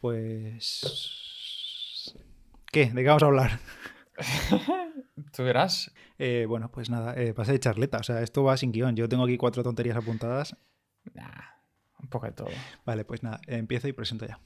Pues... ¿Qué? ¿De qué vamos a hablar? Tú verás. Eh, bueno, pues nada, eh, pasé de charleta. O sea, esto va sin guion. Yo tengo aquí cuatro tonterías apuntadas. Nah, un poco de todo. Vale, pues nada, empiezo y presento ya.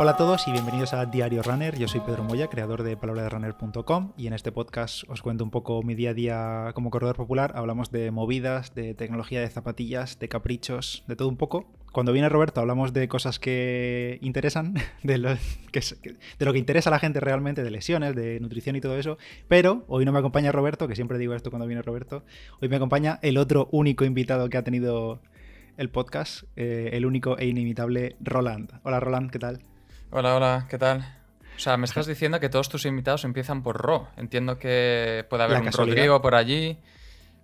Hola a todos y bienvenidos a Diario Runner. Yo soy Pedro Moya, creador de palabraderunner.com y en este podcast os cuento un poco mi día a día como corredor popular. Hablamos de movidas, de tecnología de zapatillas, de caprichos, de todo un poco. Cuando viene Roberto hablamos de cosas que interesan, de lo que, interesa a la gente realmente, de lesiones, de nutrición y todo eso. Pero hoy no me acompaña Roberto, que siempre digo esto cuando viene Roberto. Hoy me acompaña el otro único invitado que ha tenido el podcast, eh, el único e inimitable Roland. Hola Roland, ¿qué tal? Hola, hola, ¿qué tal? O sea, me estás diciendo que todos tus invitados empiezan por Ro. Entiendo que puede haber La un casualidad. Rodrigo por allí,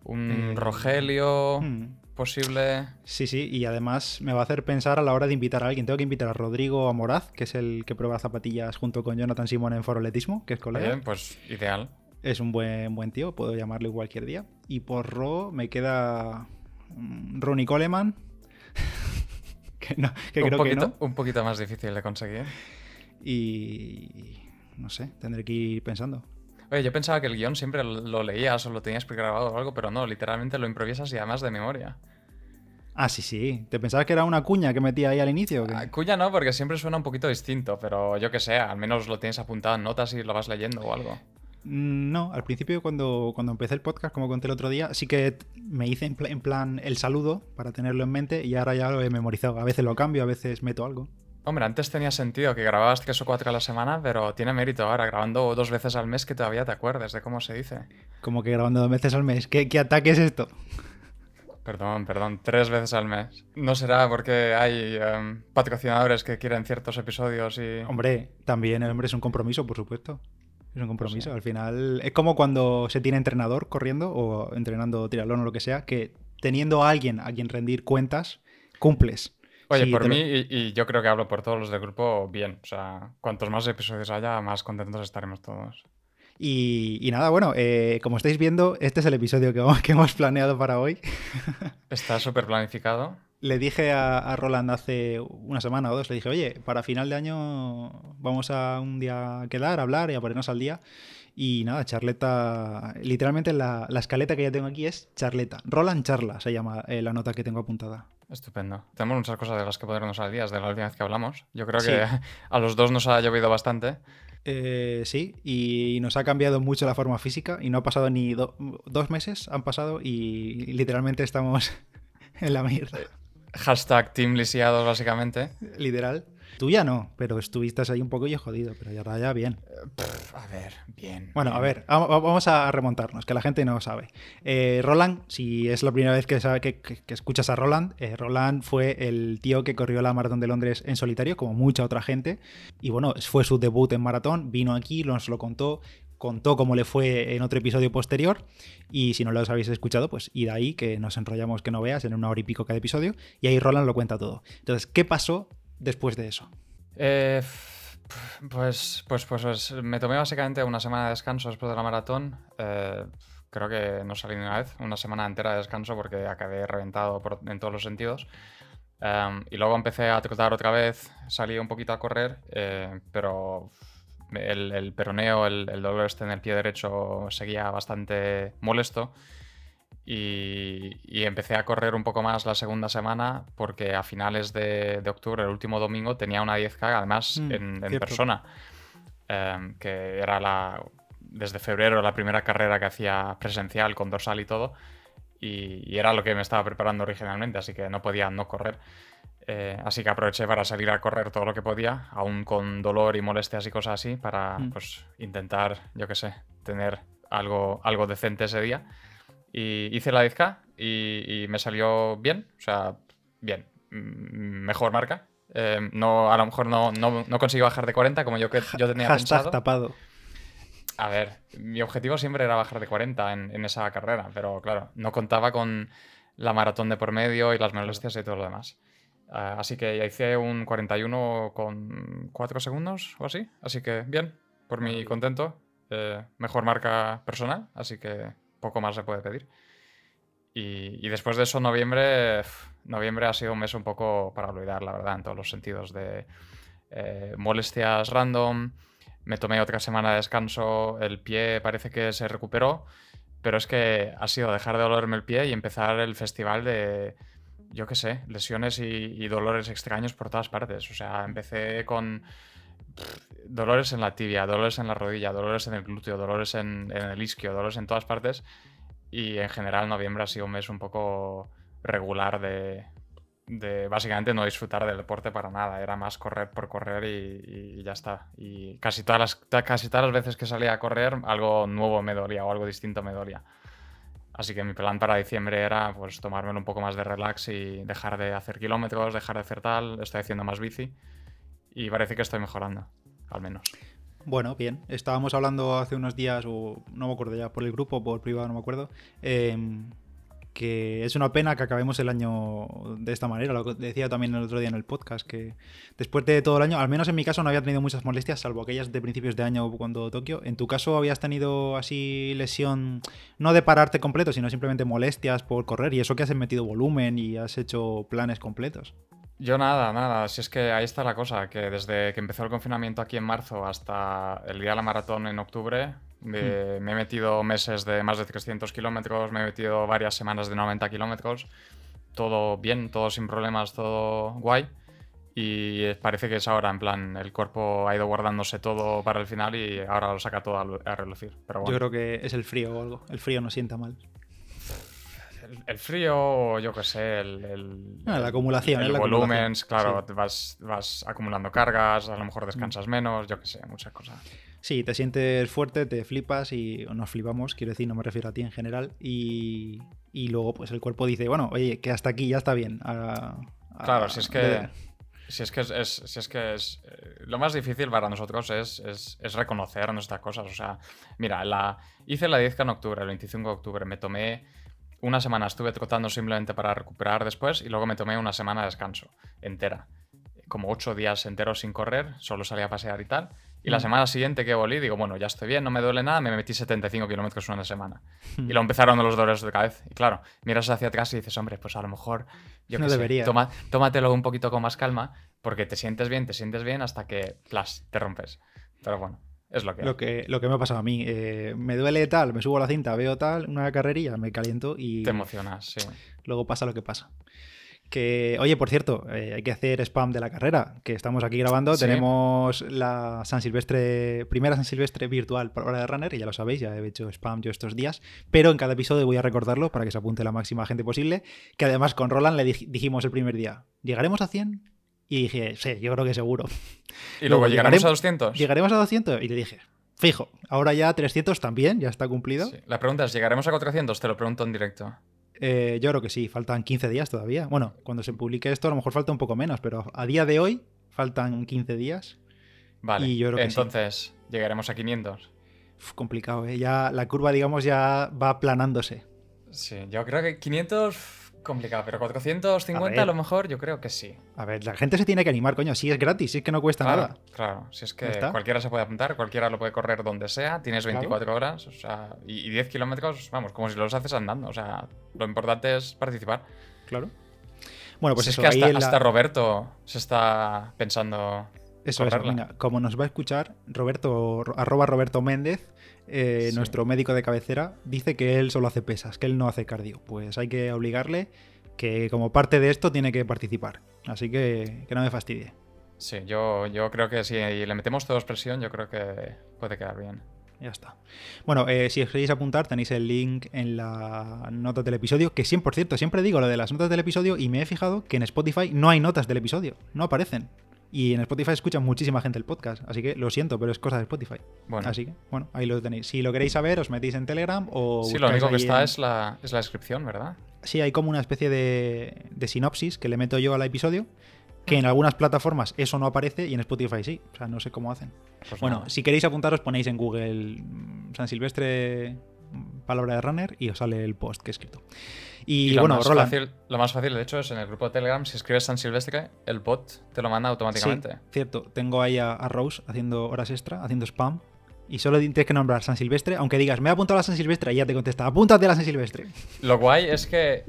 un Eh, Rogelio hmm. posible. Sí, sí, y además me va a hacer pensar a la hora de invitar a alguien. Tengo que invitar a Rodrigo Amoraz, que es el que prueba zapatillas junto con Jonathan Simón en Foroletismo, que es colega. Oye, pues ideal. Es un buen, buen tío, puedo llamarle cualquier día. Y por Ro me queda mm, Ronnie Coleman, que, no, que un, creo poquito, que no. un poquito más difícil de conseguir. Y no sé, tendré que ir pensando. Oye, yo pensaba que el guion siempre lo- leías o lo tenías pregrabado o algo, pero no, literalmente lo improvisas y además de memoria. Ah, sí, sí. ¿Te pensabas que era una cuña que metía ahí al inicio? Ah, Cuya no, porque siempre suena un poquito distinto, pero yo que sé, al menos lo tienes apuntado en notas y lo vas leyendo o algo. Mm, No, al principio cuando, cuando empecé el podcast, como conté el otro día, sí que me hice en, pla- en plan el saludo para tenerlo en mente y ahora ya lo he memorizado. A veces lo cambio, a veces meto algo. Hombre, antes tenía sentido que grababas tres o cuatro a la semana, pero tiene mérito ahora, grabando dos veces al mes que todavía te acuerdes de cómo se dice. Como que grabando dos veces al mes. ¿Qué, qué ataque es esto? Perdón, perdón, tres veces al mes. No será porque hay em, patrocinadores que quieren ciertos episodios y... Hombre, también el hombre es un compromiso, por supuesto. Es un compromiso. Pues Al final es como cuando se tiene entrenador corriendo o entrenando tiralón o lo que sea, que teniendo a alguien a quien rendir cuentas, cumples. Oye, por lo- mí, y, y yo creo que hablo por todos los del grupo, bien. O sea, cuantos más episodios haya, más contentos estaremos todos. Y, y nada, bueno, eh, como estáis viendo, este es el episodio que, vamos- que hemos planeado para hoy. Está súper planificado. Le dije a, a Roland hace una semana o dos, le dije, oye, para final de año vamos a un día a quedar, a hablar y a ponernos al día. Y nada, charleta, literalmente la, la escaleta que ya tengo aquí es charleta. Roland charla se llama eh, la nota que tengo apuntada. Estupendo. Tenemos muchas cosas de las que ponernos al día desde la última vez que hablamos. Yo creo Sí. que a los dos nos ha llovido bastante. Eh, sí, y nos ha cambiado mucho la forma física y no ha pasado ni do- dos meses, han pasado y literalmente estamos en la mierda. Hashtag Team Lisiados, básicamente. Literal. Tú ya no, pero estuviste ahí un poco y jodido, pero ya ya bien. Pff, a ver, bien. Bueno, a ver, va- va- vamos a remontarnos, que la gente no sabe. Eh, Roland, si es la primera vez que, sabe- que- que- que escuchas a Roland, eh, Roland fue el tío que corrió la maratón de Londres en solitario, como mucha otra gente. Y bueno, fue su debut en maratón, vino aquí, nos lo contó, contó cómo le fue en otro episodio posterior. Y si no los habéis escuchado, pues id ahí, que nos enrollamos que no veas, en una hora y pico cada episodio. Y ahí Roland lo cuenta todo. Entonces, ¿qué pasó después de eso? Eh, pues, pues, pues, pues, me tomé básicamente una semana de descanso después de la maratón. Eh, creo que no salí ni una vez, una semana entera de descanso porque acabé reventado por- en todos los sentidos. Em, y luego empecé a trotar otra vez, salí un poquito a correr, eh, pero el, el peroneo, el, el dolor este en el pie derecho seguía bastante molesto. Y, y empecé a correr un poco más la segunda semana porque a finales de, de octubre, el último domingo, tenía una 10K, además Mm, en, persona, em, que era la, desde febrero la primera carrera que hacía presencial con dorsal y todo, y, y era lo que me estaba preparando originalmente, así que no podía no correr. Eh, así que aproveché para salir a correr todo lo que podía, aún con dolor y molestias y cosas así, para Mm. pues, intentar, yo qué sé, tener algo, algo decente ese día. Y hice la 10K y, y me salió bien, o sea, bien, mm, mejor marca. Eh, no, a lo mejor no, no, no consigo bajar de 40 como yo, que, yo tenía Hashtag pensado. tapado. A ver, mi objetivo siempre era bajar de 40 en, en esa carrera, pero claro, no contaba con la maratón de por medio y las molestias y todo lo demás. Ah, así que ya hice un 41 con 4 segundos o así, así que bien, por mi contento. Eh, mejor marca personal, así que poco más se puede pedir. Y, después de eso, noviembre, noviembre ha sido un mes un poco para olvidar, la verdad, en todos los sentidos de eh, molestias random. Me tomé otra semana de descanso, el pie parece que se recuperó, pero es que ha sido dejar de dolerme el pie y empezar el festival de, yo qué sé, lesiones y, dolores extraños por todas partes. O sea, empecé con dolores en la tibia, dolores en la rodilla, dolores en el glúteo, dolores en, el isquio, dolores en todas partes. Y en general noviembre ha sido un mes un poco regular de, básicamente no disfrutar del deporte para nada. Era más correr por correr y, ya está. Y casi todas, las, casi todas las veces que salía a correr algo nuevo me dolía o algo distinto me dolía. Así que mi plan para diciembre era pues tomármelo un poco más de relax y dejar de hacer kilómetros, dejar de hacer tal. Estoy haciendo más bici y parece que estoy mejorando, al menos. Bueno, bien. Estábamos hablando hace unos días, o no me acuerdo ya, por el grupo, por privado, no me acuerdo, em, que es una pena que acabemos el año de esta manera. Lo decía también el otro día en el podcast, que después de todo el año, al menos en mi caso no había tenido muchas molestias, salvo aquellas de principios de año cuando Tokio. En tu caso habías tenido así lesión, no de pararte completo, sino simplemente molestias por correr, y eso que has metido volumen y has hecho planes completos. Yo nada, nada. Si es que ahí está la cosa, que desde que empezó el confinamiento aquí en marzo hasta el día de la maratón en octubre, me, hmm. he metido meses de más de 300 kilómetros, me he metido varias semanas de 90 kilómetros. Todo bien, todo sin problemas, todo guay. Y parece que es ahora, en plan, el cuerpo ha ido guardándose todo para el final y ahora lo saca todo a, relucir. Pero Yo creo que es el frío o algo. El frío no sienta mal el, frío, yo qué sé, el, ah, la acumulación, el, volumen, claro, vas, vas acumulando cargas, a lo mejor descansas mm. menos, yo qué sé, muchas cosas. Sí, te sientes fuerte, te flipas y nos flipamos, quiero decir, no me refiero a ti en general, y, luego pues el cuerpo dice, bueno, oye, que hasta aquí ya está bien. claro, si es que... Si es que es, si es, que es eh, lo más difícil para nosotros es, es, reconocer nuestras cosas. O sea, mira, la, hice la 10 en octubre, el 25 de octubre, me tomé una semana estuve trotando simplemente para recuperar después y luego me tomé una semana de descanso entera. Como ocho días enteros sin correr, solo salía a pasear y tal. Y la mm. semana siguiente que volví, digo, bueno, ya estoy bien, no me duele nada, me metí 75 kilómetros en una semana. Y lo empezaron los dolores de cabeza. Y claro, miras hacia atrás y dices, hombre, pues a lo mejor, yo no debería. tómatelo un poquito con más calma, porque te sientes bien, te sientes bien hasta que, plas, te rompes. Pero bueno, es lo que, lo que, lo que me ha pasado a mí. Eh, me duele tal, me subo a la cinta, veo tal, una carrerilla, me caliento y. Te emocionas, sí. Luego pasa lo que pasa. Que, oye, por cierto, eh, hay que hacer spam de la carrera, que estamos aquí grabando. Tenemos la San Silvestre, primera San Silvestre virtual por hora de runner, y ya lo sabéis, ya he hecho spam yo estos días. Pero en cada episodio voy a recordarlo para que se apunte la máxima gente posible. Que además con Roland le dijimos el primer día: ¿llegaremos a 100? Y dije, sí, yo creo que seguro. ¿Y luego, llegaremos a 200? Llegaremos a 200 y le dije, fijo, ahora ya 300 también, ya está cumplido. La pregunta es, ¿llegaremos a 400? Te lo pregunto en directo. Eh, yo creo que sí, faltan 15 días todavía. Bueno, cuando se publique esto a lo mejor falta un poco menos, pero a día de hoy faltan 15 días. Vale, y yo creo que entonces, ¿llegaremos a 500? complicado, ¿eh? Ya la curva, digamos, ya va aplanándose. Sí, yo creo que 500 complicado, pero 450 a, lo mejor yo creo que sí. A ver, la gente se tiene que animar, coño, si es gratis, si es que no cuesta nada. Claro, si es que cualquiera se puede apuntar, cualquiera lo puede correr donde sea, tienes 24 horas, o sea, y, 10 kilómetros, vamos, como si los haces andando, o sea, lo importante es participar. Claro. Bueno, pues eso, es que hasta, Roberto se está pensando eso es, venga, como nos va a escuchar, Roberto, arroba Roberto Méndez, eh, nuestro médico de cabecera, dice que él solo hace pesas, que él no hace cardio. Pues hay que obligarle que como parte de esto tiene que participar. Así que que no me fastidie. Sí, yo, yo creo que si le metemos todos presión, yo creo que puede quedar bien. Ya está. Bueno, eh, si os queréis apuntar, tenéis el link en la nota del episodio, que siempre, por cierto, siempre digo lo de las notas del episodio y me he fijado que en Spotify no hay notas del episodio, no aparecen. Y en Spotify escucha muchísima gente el podcast, así que lo siento, pero es cosa de Spotify. Bueno. Así que, bueno, ahí lo tenéis. Si lo queréis saber, os metéis en Telegram o... Sí, lo único que está es, la, es la descripción, ¿verdad? Sí, hay como una especie de, de sinopsis que le meto yo al episodio, que en algunas plataformas eso no aparece y en Spotify sí. O sea, no sé cómo hacen. Pues bueno, si queréis apuntaros, ponéis en Google San Silvestre palabra de runner y os sale el post que he escrito. Y, lo bueno, más Fácil, lo más fácil, de hecho, es en el grupo de Telegram, si escribes San Silvestre, el bot te lo manda automáticamente. cierto. Tengo ahí a, Rose haciendo horas extra, haciendo spam. Y solo tienes que nombrar San Silvestre, aunque digas, me he apuntado a la San Silvestre, y ya te contesta, apúntate a la San Silvestre. Lo guay es que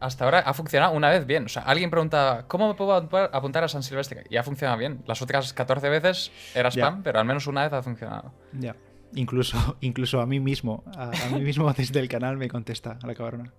hasta ahora ha funcionado una vez bien. O sea, alguien pregunta, ¿cómo me puedo apuntar a San Silvestre? Y ha funcionado bien. Las otras 14 veces era spam, pero al menos una vez ha funcionado. Ya. Incluso, incluso a mí mismo, a, mí mismo desde el canal me contesta a la cabrona.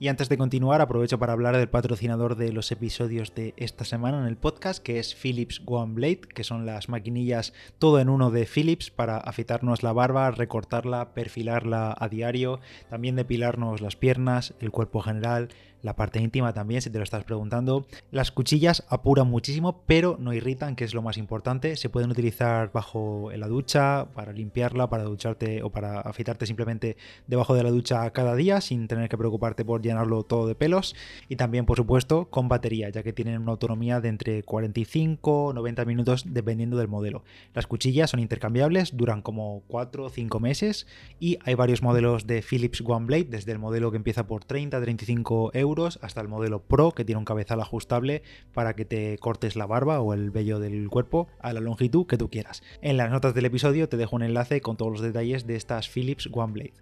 Y antes de continuar, aprovecho para hablar del patrocinador de los episodios de esta semana en el podcast, que es Philips One Blade, que son las maquinillas todo en uno de Philips para afeitarnos la barba, recortarla, perfilarla a diario, también depilarnos las piernas, el cuerpo general, la parte íntima también, si te lo estás preguntando. Las cuchillas apuran muchísimo, pero no irritan, que es lo más importante. Se pueden utilizar bajo la ducha, para limpiarla, para ducharte o para afeitarte simplemente debajo de la ducha cada día, sin tener que preocuparte por llenarlo todo de pelos. Y también, por supuesto, con batería, ya que tienen una autonomía de entre 45 o 90 minutos dependiendo del modelo. Las cuchillas son intercambiables, duran como 4 o 5 meses y hay varios modelos de Philips One Blade, desde el modelo que empieza por 30-35 euros hasta el modelo Pro que tiene un cabezal ajustable para que te cortes la barba o el vello del cuerpo a la longitud que tú quieras. En las notas del episodio te dejo un enlace con todos los detalles de estas Philips One Blade.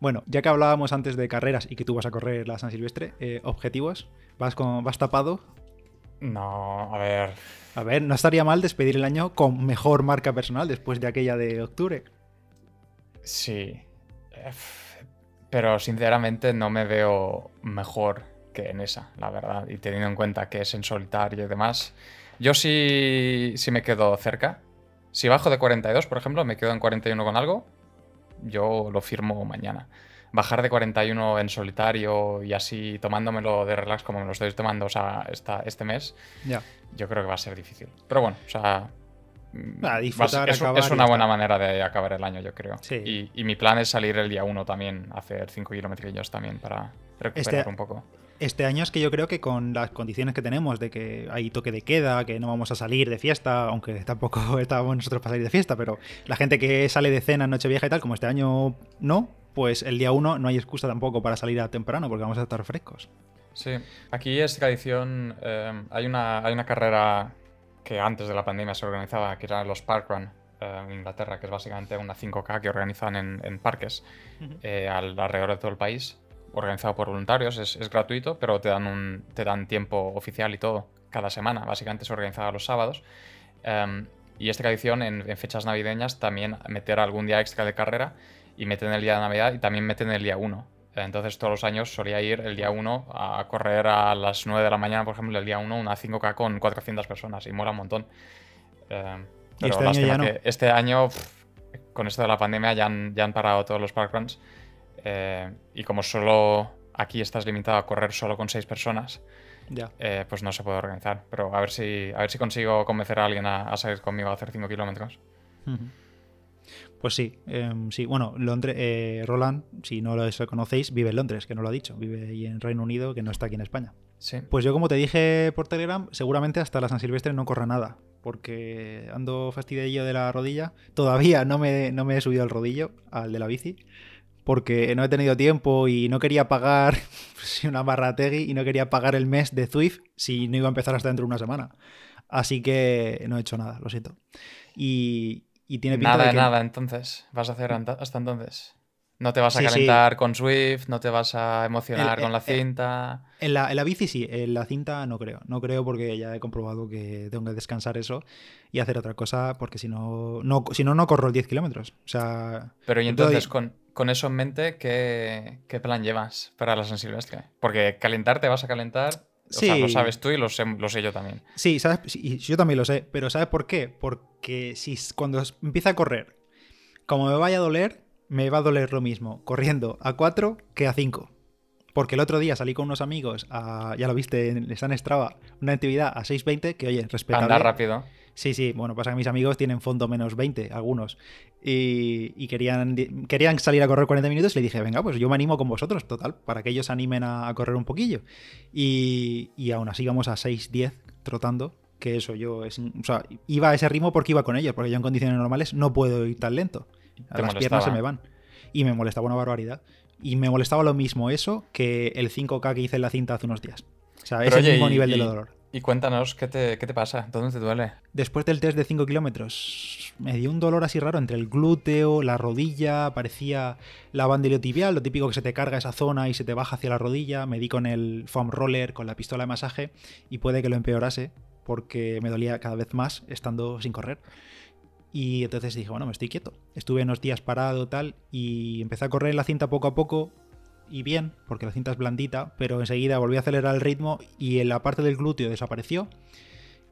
Bueno, ya que hablábamos antes de carreras y que tú vas a correr la San Silvestre, eh, objetivos, ¿Vas, con, ¿vas tapado? No, a ver. A ver, no estaría mal despedir el año con mejor marca personal después de aquella de octubre. Sí. Pero sinceramente no me veo mejor que en esa, la verdad. Y teniendo en cuenta que es en solitario y demás. Yo sí, sí me quedo cerca. Si bajo de 42, por ejemplo, me quedo en 41 con algo, yo lo firmo mañana. Bajar de 41 en solitario y así tomándomelo de relax como me lo estoy tomando o sea, esta, este mes, ya yo creo que va a ser difícil. Pero bueno, o sea, es, una buena manera de acabar el año, yo creo. Y, y, mi plan es salir el día 1 también, hacer 5 kilómetros también para recuperar este un poco. Este año es que yo creo que con las condiciones que tenemos de que hay toque de queda, que no vamos a salir de fiesta, aunque tampoco estábamos nosotros para salir de fiesta, pero la gente que sale de cena en Nochevieja y tal, como este año no, pues el día 1 no hay excusa tampoco para salir a temprano porque vamos a estar frescos. Sí, aquí es tradición, eh, hay, una, hay una carrera que antes de la pandemia se organizaba, que eran los Parkrun eh, en Inglaterra, que es básicamente una 5K que organizan en, parques eh, alrededor de todo el país organizado por voluntarios, es, gratuito, pero te dan, un, te dan tiempo oficial y todo, cada semana. Básicamente se organiza los sábados. Em, y esta edición en, fechas navideñas también meter algún día extra de carrera y meten el día de Navidad y también meten el día 1. Entonces todos los años solía ir el día 1 a correr a las 9 de la mañana, por ejemplo, el día 1 una 5K con 400 personas y mola un montón. Em, pero este año, ya no? este año, con esto de la pandemia, ya han, ya han parado todos los parkruns. Eh, y como solo aquí estás limitado a correr solo con seis personas, eh, pues no se puede organizar. Pero a ver si, a ver si consigo convencer a alguien a, salir conmigo a hacer 5 kilómetros. Pues sí, em, sí. Bueno, Londres, eh, Roland, si no lo conocéis, vive en Londres, que no lo ha dicho. Vive ahí en Reino Unido, que no está aquí en España. Sí. Pues yo, como te dije por Telegram, seguramente hasta la San Silvestre no corra nada, porque ando fastidiado de la rodilla. Todavía no me, no me he subido al rodillo, al de la bici porque no he tenido tiempo y no quería pagar una barra Tegui y no quería pagar el mes de Zwift si no iba a empezar hasta dentro de una semana. Así que no he hecho nada, lo siento. Y, tiene pinta nada de, nada, entonces. ¿Vas a hacer hasta entonces? No te vas a calentar con Swift, no te vas a emocionar con la cinta. En la, en la, bici sí, en la cinta no creo. No creo porque ya he comprobado que tengo que descansar eso y hacer otra cosa porque si no, no, si no, no corro 10 kilómetros. O sea. Pero y entonces, con, con eso en mente, ¿qué, plan llevas para la San Silvestre? Porque calentar te vas a calentar. O sea, lo sabes tú y lo sé, lo sé yo también. Sí, sabes, yo también lo sé, pero ¿sabes por qué? Porque si cuando empieza a correr, como me vaya a doler, me va a doler lo mismo corriendo a 4 que a 5. Porque el otro día salí con unos amigos, ya lo viste, en Strava, una actividad a 6.20 que, oye, respetable. Anda rápido. Sí, sí, bueno, pasa que mis amigos tienen fondo menos 20, algunos. Y, querían, querían salir a correr 40 minutos y le dije, venga, pues yo me animo con vosotros, total, para que ellos se animen a, correr un poquillo. Y, y, aún así íbamos a 6, 10 trotando, que eso yo, es, o sea, iba a ese ritmo porque iba con ellos, porque yo en condiciones normales no puedo ir tan lento. las piernas se me van. Y me molestaba una barbaridad. Y me molestaba lo mismo eso que el 5K que hice en la cinta hace unos días. O sea, es el mismo nivel de dolor. Y cuéntanos, ¿qué te, ¿qué te pasa? ¿Dónde te duele? Después del test de 5 kilómetros, me dio un dolor así raro entre el glúteo, la rodilla, parecía la bandiliotibial, lo típico que se te carga esa zona y se te baja hacia la rodilla. Me di con el foam roller, con la pistola de masaje y puede que lo empeorase porque me dolía cada vez más estando sin correr. Y entonces dije, bueno, me estoy quieto. Estuve unos días parado tal y empecé a correr en la cinta poco a poco y bien, porque la cinta es blandita, pero enseguida volví a acelerar el ritmo y en la parte del glúteo desapareció,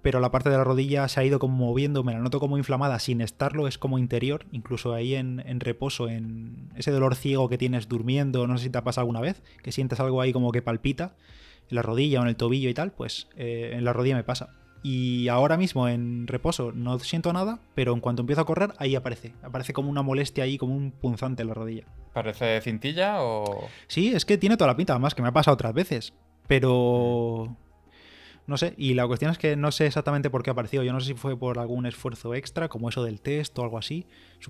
pero la parte de la rodilla se ha ido como moviendo, me la noto como inflamada sin estarlo, es como interior, incluso ahí en, reposo, en ese dolor ciego que tienes durmiendo, no sé si te ha pasado alguna vez, que sientes algo ahí como que palpita, en la rodilla o en el tobillo y tal, pues eh, en la rodilla me pasa. Y ahora mismo en reposo no siento nada, pero en cuanto empiezo a correr, ahí aparece. Aparece como una molestia ahí, como un punzante en la rodilla. ¿Parece cintilla o...? Sí, es que tiene toda la pinta, además, que me ha pasado otras veces. Pero... No sé, y la cuestión es que no sé exactamente por qué ha aparecido. Yo no sé si fue por algún esfuerzo extra, como eso del test o algo así.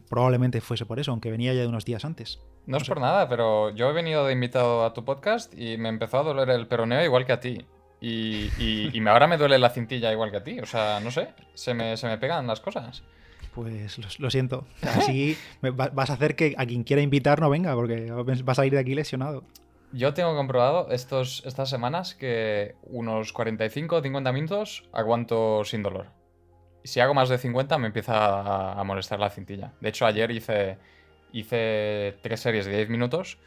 Probablemente fuese por eso, aunque venía ya de unos días antes. No, es por nada, pero yo he venido de invitado a tu podcast y me empezó a doler el peroneo igual que a ti. Y, y, ahora me duele la cintilla igual que a ti. O sea, no sé, se me, se me pegan las cosas. Pues lo, siento. Así vas a hacer que a quien quiera invitar no venga, porque vas a ir de aquí lesionado. Yo tengo comprobado estos, estas semanas que unos 45 o 50 minutos aguanto sin dolor. Si hago más de 50 me empieza a, molestar la cintilla. De hecho, ayer hice, hice tres series de 10 minutos,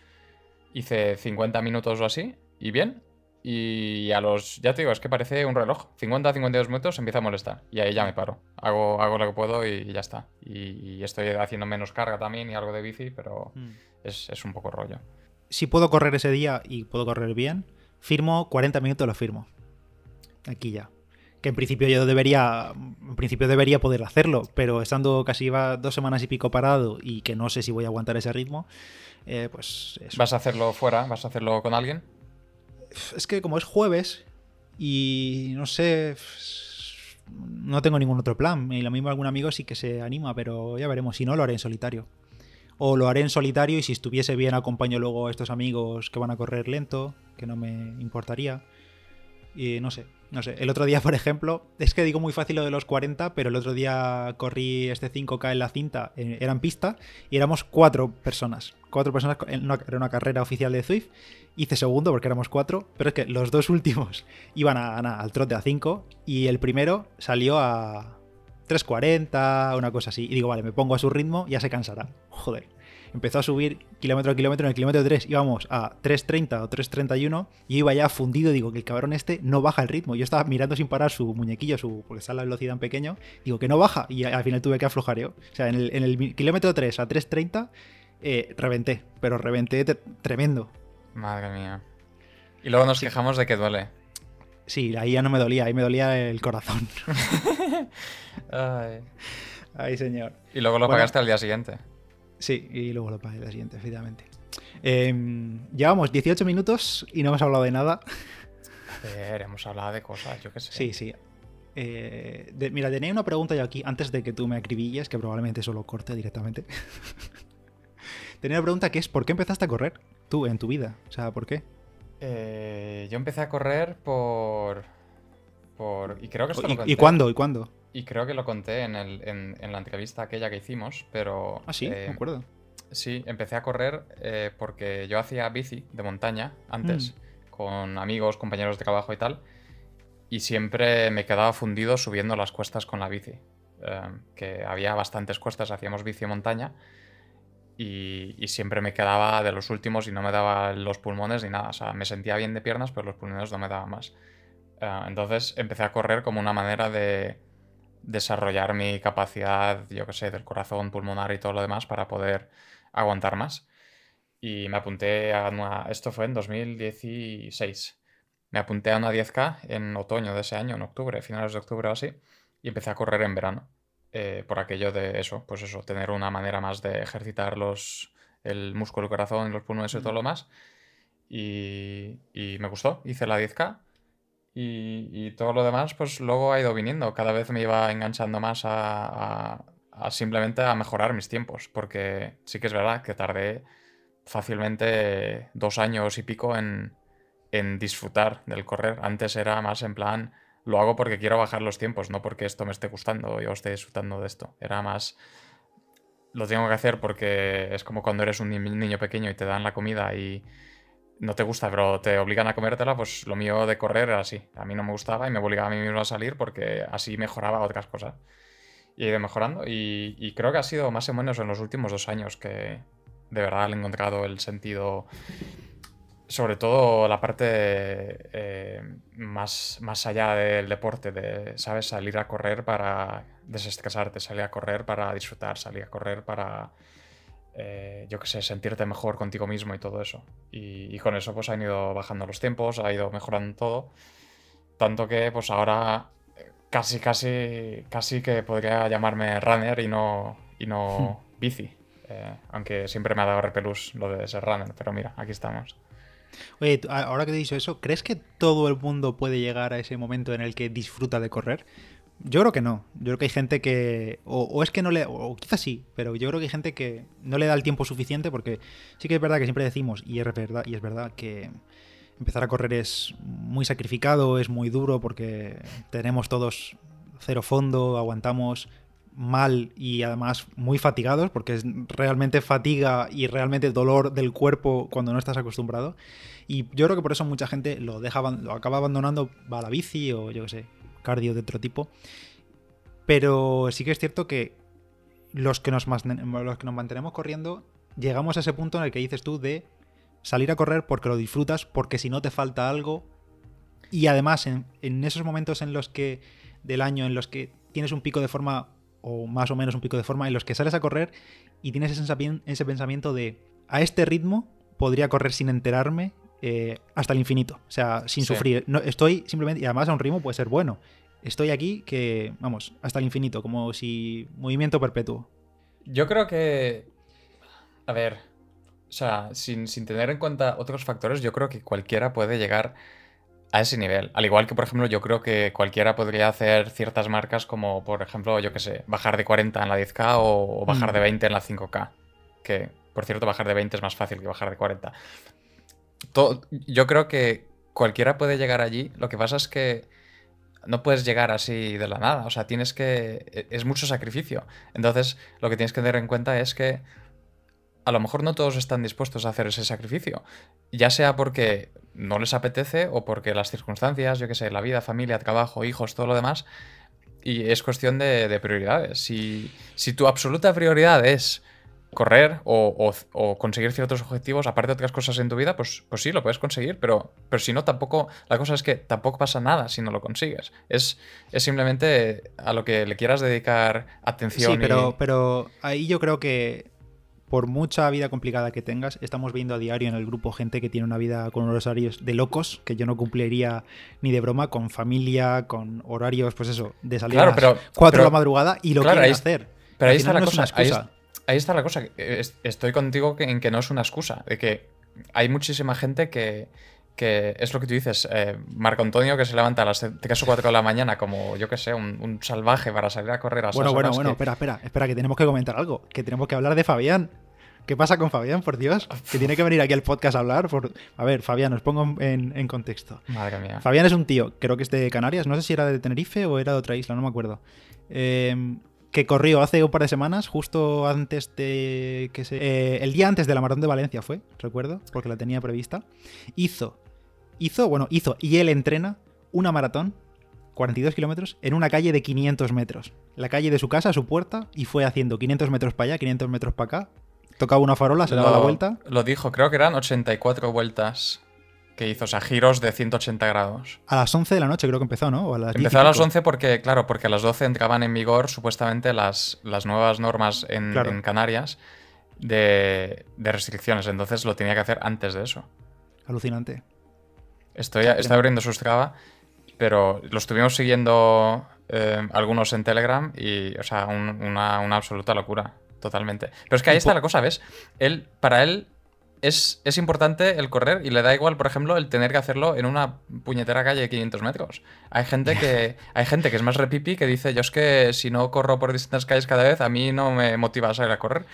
hice 50 minutos o así, y bien, y a los, ya te digo, es que parece un reloj. 50 a 52 minutos empieza a molestar. Y ahí ya me paro. Hago, hago lo que puedo y ya está. Y, estoy haciendo menos carga también y algo de bici, pero hmm. es, es, un poco rollo. Si puedo correr ese día y puedo correr bien, firmo 40 minutos, lo firmo. Aquí ya. Que en principio yo debería. En principio debería poder hacerlo. Pero estando casi dos semanas y pico parado y que no sé si voy a aguantar ese ritmo. Eh, pues ¿Vas a hacerlo fuera? ¿Vas a hacerlo con alguien? Es que como es jueves y no sé, no tengo ningún otro plan. Y lo mismo algún amigo sí que se anima, pero ya veremos. Si no, lo haré en solitario. O lo haré en solitario y si estuviese bien acompaño luego a estos amigos que van a correr lento, que no me importaría. Y no sé, no sé. El otro día, por ejemplo, es que digo muy fácil lo de los 40, pero el otro día corrí este 5K en la cinta, eh, era en pista, y éramos cuatro personas. Cuatro personas, era una carrera oficial de Zwift. Hice segundo porque éramos cuatro, pero es que los dos últimos iban a, al trote a 5 y el primero salió a 3.40, una cosa así. Y digo, vale, me pongo a su ritmo, ya se cansará. Joder empezó a subir kilómetro a kilómetro. En el kilómetro 3 íbamos a 3.30 o 3.31 y iba ya fundido. Digo que el cabrón este no baja el ritmo. Yo estaba mirando sin parar su muñequillo, su, porque está la velocidad en pequeño. Digo que no baja y al final tuve que aflojar yo. O sea, en el, kilómetro 3 a 3.30 eh, reventé, pero reventé tremendo. Madre mía. Y luego nos quejamos de que duele. Sí, ahí ya no me dolía, ahí me dolía el corazón. Ay. Ay, señor. Y luego lo pagaste al día siguiente. Sí, y luego lo pagué la siguiente, efectivamente. Eh, llevamos 18 minutos y no hemos hablado de nada. A ver, hemos hablado de cosas, yo qué sé. Sí, sí. Eh, mira, tenía una pregunta yo aquí, antes de que tú me acribilles, que probablemente solo corte directamente. tenía una pregunta que es, ¿por qué empezaste a correr tú en tu vida? O sea, ¿por qué? Eh, yo empecé a correr por... por y creo que esto ¿Y, ¿Y cuándo? ¿Y cuándo? Y creo que lo conté en, la entrevista aquella que hicimos, pero... Ah, sí, me eh, acuerdo. Sí, empecé a correr eh, porque yo hacía bici de montaña antes, mm. con amigos, compañeros de trabajo y tal, y siempre me quedaba fundido subiendo las cuestas con la bici. Eh, que había bastantes cuestas, hacíamos bici de montaña, y, y, siempre me quedaba de los últimos y no me daba los pulmones ni nada. O sea, me sentía bien de piernas, pero los pulmones no me daban más. entonces empecé a correr como una manera de desarrollar mi capacidad, yo qué sé, del corazón, pulmonar y todo lo demás para poder aguantar más. Y me apunté a una... Esto fue en 2016. Me apunté a una 10K en otoño de ese año, en octubre, finales de octubre o así, y empecé a correr en verano. Eh, por aquello de eso, pues eso, tener una manera más de ejercitar los, el músculo, el corazón, los pulmones y todo lo más. Y, y me gustó, hice la 10K y, todo lo demás, pues luego ha ido viniendo. Cada vez me iba enganchando más a, simplemente a mejorar mis tiempos. Porque sí que es verdad que tardé fácilmente dos años y pico en, disfrutar del correr. Antes era más en plan lo hago porque quiero bajar los tiempos, no porque esto me esté gustando o yo esté disfrutando de esto. Era más, lo tengo que hacer porque es como cuando eres un niño pequeño y te dan la comida y no te gusta, pero te obligan a comértela, pues lo mío de correr era así. A mí no me gustaba y me obligaba a mí mismo a salir porque así mejoraba otras cosas. Y he ido mejorando y, creo que ha sido más o menos en los últimos dos años que de verdad he encontrado el sentido sobre todo la parte eh, más, más allá del deporte, de, ¿sabes? Salir a correr para desestresarte, salir a correr para disfrutar, salir a correr para, eh, yo qué sé, sentirte mejor contigo mismo y todo eso. Y, con eso pues han ido bajando los tiempos, ha ido mejorando todo. Tanto que pues ahora casi, casi, casi que podría llamarme runner y no, y no hmm. bici. Eh, aunque siempre me ha dado repelús lo de ser runner, pero mira, aquí estamos. Oye, ahora que te he dicho eso, ¿crees que todo el mundo puede llegar a ese momento en el que disfruta de correr? Yo creo que no. Yo creo que hay gente que. O, es que no le. O quizás sí, pero yo creo que hay gente que no le da el tiempo suficiente porque sí que es verdad que siempre decimos, y es verdad, y es verdad que empezar a correr es muy sacrificado, es muy duro porque tenemos todos cero fondo, aguantamos mal y además muy fatigados, porque es realmente fatiga y realmente dolor del cuerpo cuando no estás acostumbrado. Y yo creo que por eso mucha gente lo deja, lo acaba abandonando, va a la bici o yo qué sé, cardio de otro tipo. Pero sí que es cierto que los que nos, los que nos mantenemos corriendo, llegamos a ese punto en el que dices tú de salir a correr porque lo disfrutas, porque si no te falta algo. Y además, en, esos momentos en los que del año en los que tienes un pico de forma o más o menos un pico de forma en los que sales a correr y tienes ese pensamiento de a este ritmo podría correr sin enterarme eh, hasta el infinito, o sea, sin sufrir. No, estoy simplemente, y además a un ritmo puede ser bueno. Estoy aquí que, vamos, hasta el infinito, como si movimiento perpetuo. Yo creo que, a ver, o sea, sin, sin tener en cuenta otros factores, yo creo que cualquiera puede llegar a ese nivel. Al igual que, por ejemplo, yo creo que cualquiera podría hacer ciertas marcas como, por ejemplo, yo que sé, bajar de 40 en la 10K o, bajar de 20 mm. en la 5K. Que, por cierto, bajar de 20 es más fácil que bajar de 40. Yo creo que cualquiera puede llegar allí. Lo que pasa es que no puedes llegar así de la nada. O sea, tienes que... E, es mucho sacrificio. Entonces, lo que tienes que tener en cuenta es que a lo mejor no todos están dispuestos a hacer ese sacrificio. Ya sea porque no les apetece o porque las circunstancias, yo qué sé, la vida, familia, trabajo, hijos, todo lo demás. Y es cuestión de, prioridades. Si, si, tu absoluta prioridad es correr o, conseguir ciertos objetivos, aparte de otras cosas en tu vida, pues, pues sí, lo puedes conseguir, pero, pero si no, tampoco, la cosa es que tampoco pasa nada si no lo consigues. Es, es simplemente a lo que le quieras dedicar atención. Sí, pero, pero ahí yo creo que por mucha vida complicada que tengas, estamos viendo a diario en el grupo gente que tiene una vida con horarios de locos, que yo no cumpliría ni de broma, con familia, con horarios, pues eso, de salir a las 4 de la madrugada y lo claro, quieren hacer. Pero ahí está la cosa. Ahí, está la cosa. Estoy contigo en que no es una excusa, de que hay muchísima gente que, que es lo que tú dices, eh, Marco Antonio que se levanta a las 3 o 4 de la mañana como, yo que sé, un, salvaje para salir a correr a Bueno, bueno, bueno, espera, espera, espera, que tenemos que comentar algo, que tenemos que hablar de Fabián. ¿Qué pasa con Fabián, por Dios? Que tiene que venir aquí al podcast a hablar. Por... A ver, Fabián, os pongo en, contexto. Madre mía. Fabián es un tío, creo que es de Canarias, no sé si era de Tenerife o era de otra isla, no me acuerdo. Eh, que corrió hace un par de semanas, justo antes de que se... Eh, el día antes de la maratón de Valencia fue, recuerdo, porque la tenía prevista. Hizo hizo, bueno, hizo y él entrena una maratón, 42 kilómetros, en una calle de 500 metros. La calle de su casa, su puerta, y fue haciendo 500 metros para allá, 500 metros para acá. Tocaba una farola, se daba la vuelta. Lo dijo, creo que eran 84 vueltas que hizo, o sea, giros de 180 grados. A las 11 de la noche creo que empezó, ¿no? empezó a las 11 porque, claro, porque a las 12 entraban en vigor supuestamente las, las nuevas normas en, Canarias de, de, restricciones, entonces lo tenía que hacer antes de eso. Alucinante. Estoy, abriendo su Strava, pero lo estuvimos siguiendo eh, algunos en Telegram y, o sea, una, absoluta locura, totalmente. Pero es que ahí está la cosa, ¿ves? Él, para él es, es, importante el correr y le da igual, por ejemplo, el tener que hacerlo en una puñetera calle de 500 metros. Hay gente que, hay gente que es más repipi que dice, yo es que si no corro por distintas calles cada vez, a mí no me motiva a salir a correr.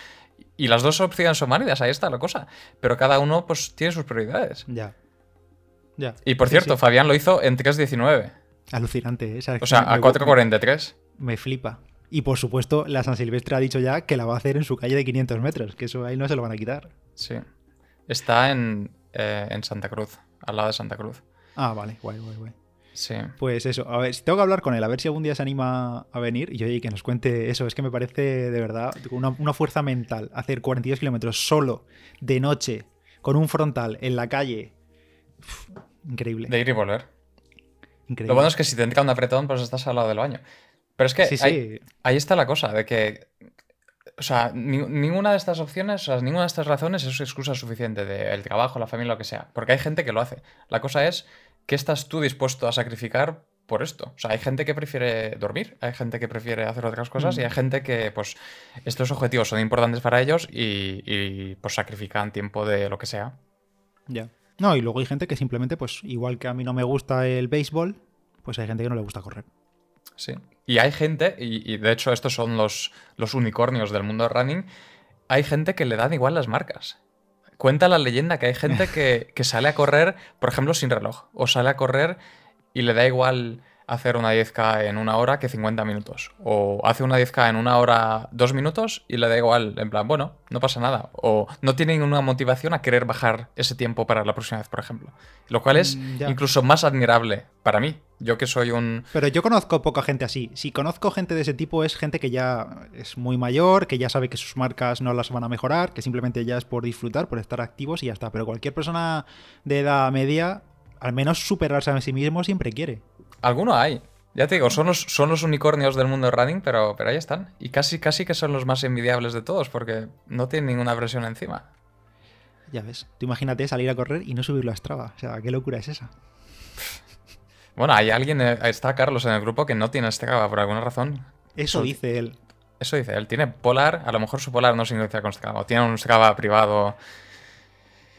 Y las dos opciones son válidas, ahí está la cosa. Pero cada uno pues tiene sus prioridades. Ya. Y por cierto, Fabián lo hizo en 3.19. Alucinante, ¿eh? O sea, a me- 4.43. Me flipa. Y por supuesto, la San Silvestre ha dicho ya que la va a hacer en su calle de 500 metros, que eso ahí no se lo van a quitar. Sí. Está en, eh, en Santa Cruz, al lado de Santa Cruz. Ah, vale, guay, guay, guay. Sí. Pues eso, a ver, si tengo que hablar con él, a ver si algún día se anima a venir y oye, que nos cuente eso. Es que me parece de verdad una, una fuerza mental hacer 42 kilómetros solo, de noche, con un frontal en la calle. Uf, increíble. De ir y volver. increíble. Lo bueno es que si te entra un apretón, pues estás al lado del baño. Pero es que Sí, sí. ahí, ahí está la cosa, de que. O sea, ni- ninguna de estas opciones, o sea, ninguna de estas razones es excusa suficiente del trabajo, la familia, lo que sea. Porque hay gente que lo hace. La cosa es, ¿qué estás tú dispuesto a sacrificar por esto? O sea, hay gente que prefiere dormir, hay gente que prefiere hacer otras cosas y Mm. hay gente que, pues, estos objetivos son importantes para ellos y, y, pues, sacrifican tiempo de lo que sea. Ya. No, y luego hay gente que simplemente, pues igual que a mí no me gusta el béisbol, pues hay gente que no le gusta correr. Sí. Y hay gente, y, de hecho estos son los, los unicornios del mundo running, hay gente que le dan igual las marcas. Cuenta la leyenda que hay gente que, que sale a correr, por ejemplo, sin reloj, o sale a correr y le da igual hacer una 10K en una hora que 50 minutos. O hace una 10K en una hora dos minutos y le da igual, en plan, bueno, no pasa nada. O no tiene ninguna motivación a querer bajar ese tiempo para la próxima vez, por ejemplo. Lo cual es Mm, ya. incluso más admirable para mí. Yo que soy un... Pero yo conozco poca gente así. Si conozco gente de ese tipo es gente que ya es muy mayor, que ya sabe que sus marcas no las van a mejorar, que simplemente ya es por disfrutar, por estar activos y ya está. Pero cualquier persona de edad media, al menos superarse a sí mismo siempre quiere. Alguno hay. Ya te digo, son los, son los unicornios del mundo del running, pero, pero ahí están. Y casi, casi que son los más envidiables de todos, porque no tienen ninguna presión encima. Ya ves. Tú imagínate salir a correr y no subirlo a Strava. O sea, qué locura es esa. Bueno, hay alguien, eh, está Carlos en el grupo que no tiene Strava por alguna razón. Eso dice él. Eso dice, él tiene Polar, a lo mejor su Polar no sincroniza con Strava, o tiene un Strava privado.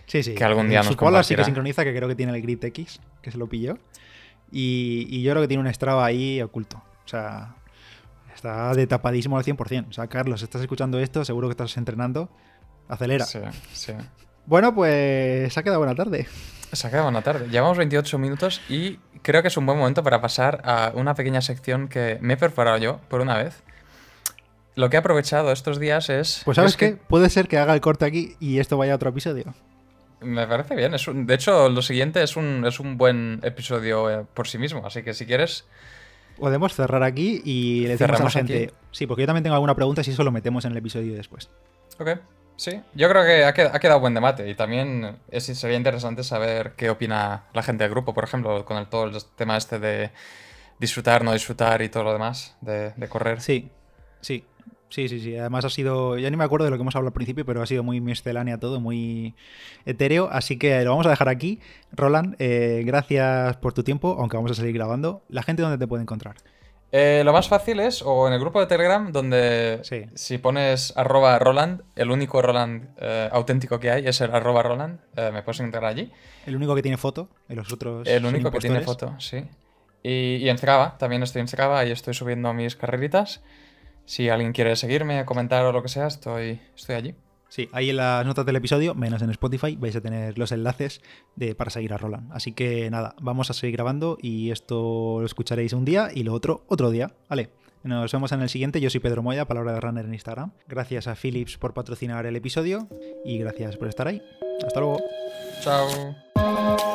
Sí, sí. Que algún día nos Su Polar sí que sincroniza, que creo que tiene el Grid X, que se lo pilló. Y, y yo creo que tiene un Strava ahí oculto. O sea, está de tapadísimo al 100%. O sea, Carlos, estás escuchando esto, seguro que estás entrenando. Acelera. Sí, sí. Bueno, pues se ha quedado buena tarde. Se ha quedado buena tarde. Llevamos 28 minutos y creo que es un buen momento para pasar a una pequeña sección que me he perforado yo por una vez. Lo que he aprovechado estos días es. Pues sabes es que qué, puede ser que haga el corte aquí y esto vaya a otro episodio. Me parece bien. Es un- de hecho, lo siguiente es un, es un buen episodio eh, por sí mismo. Así que si quieres. Podemos cerrar aquí y le decimos a la Cerramos gente. aquí. Sí, porque yo también tengo alguna pregunta si eso lo metemos en el episodio después. Ok. Sí. Yo creo que ha quedado buen debate. Y también es, sería interesante saber qué opina la gente del grupo, por ejemplo, con el, todo el tema este de disfrutar, no disfrutar y todo lo demás de, de correr. Sí, sí. Sí, sí, sí. Además ha sido, ya ni me acuerdo de lo que hemos hablado al principio, pero ha sido muy miscelánea todo, muy etéreo. Así que lo vamos a dejar aquí. Roland, eh, gracias por tu tiempo, aunque vamos a seguir grabando. La gente dónde te puede encontrar. Eh, lo más fácil es o en el grupo de Telegram, donde Sí. si pones arroba Roland, el único Roland eh, auténtico que hay es el arroba Roland, eh, me puedes encontrar allí. El único que tiene foto, en los otros. El único que tiene foto, sí. Y, y en Strava, también estoy en Strava y estoy subiendo mis carreritas. Si alguien quiere seguirme, comentar o lo que sea, estoy, estoy allí. Sí, ahí en las notas del episodio, menos en Spotify, vais a tener los enlaces de, para seguir a Roland. Así que nada, vamos a seguir grabando y esto lo escucharéis un día y lo otro otro día. Vale, nos vemos en el siguiente. Yo soy Pedro Moya, palabra de runner en Instagram. Gracias a Philips por patrocinar el episodio y gracias por estar ahí. Hasta luego. Chao.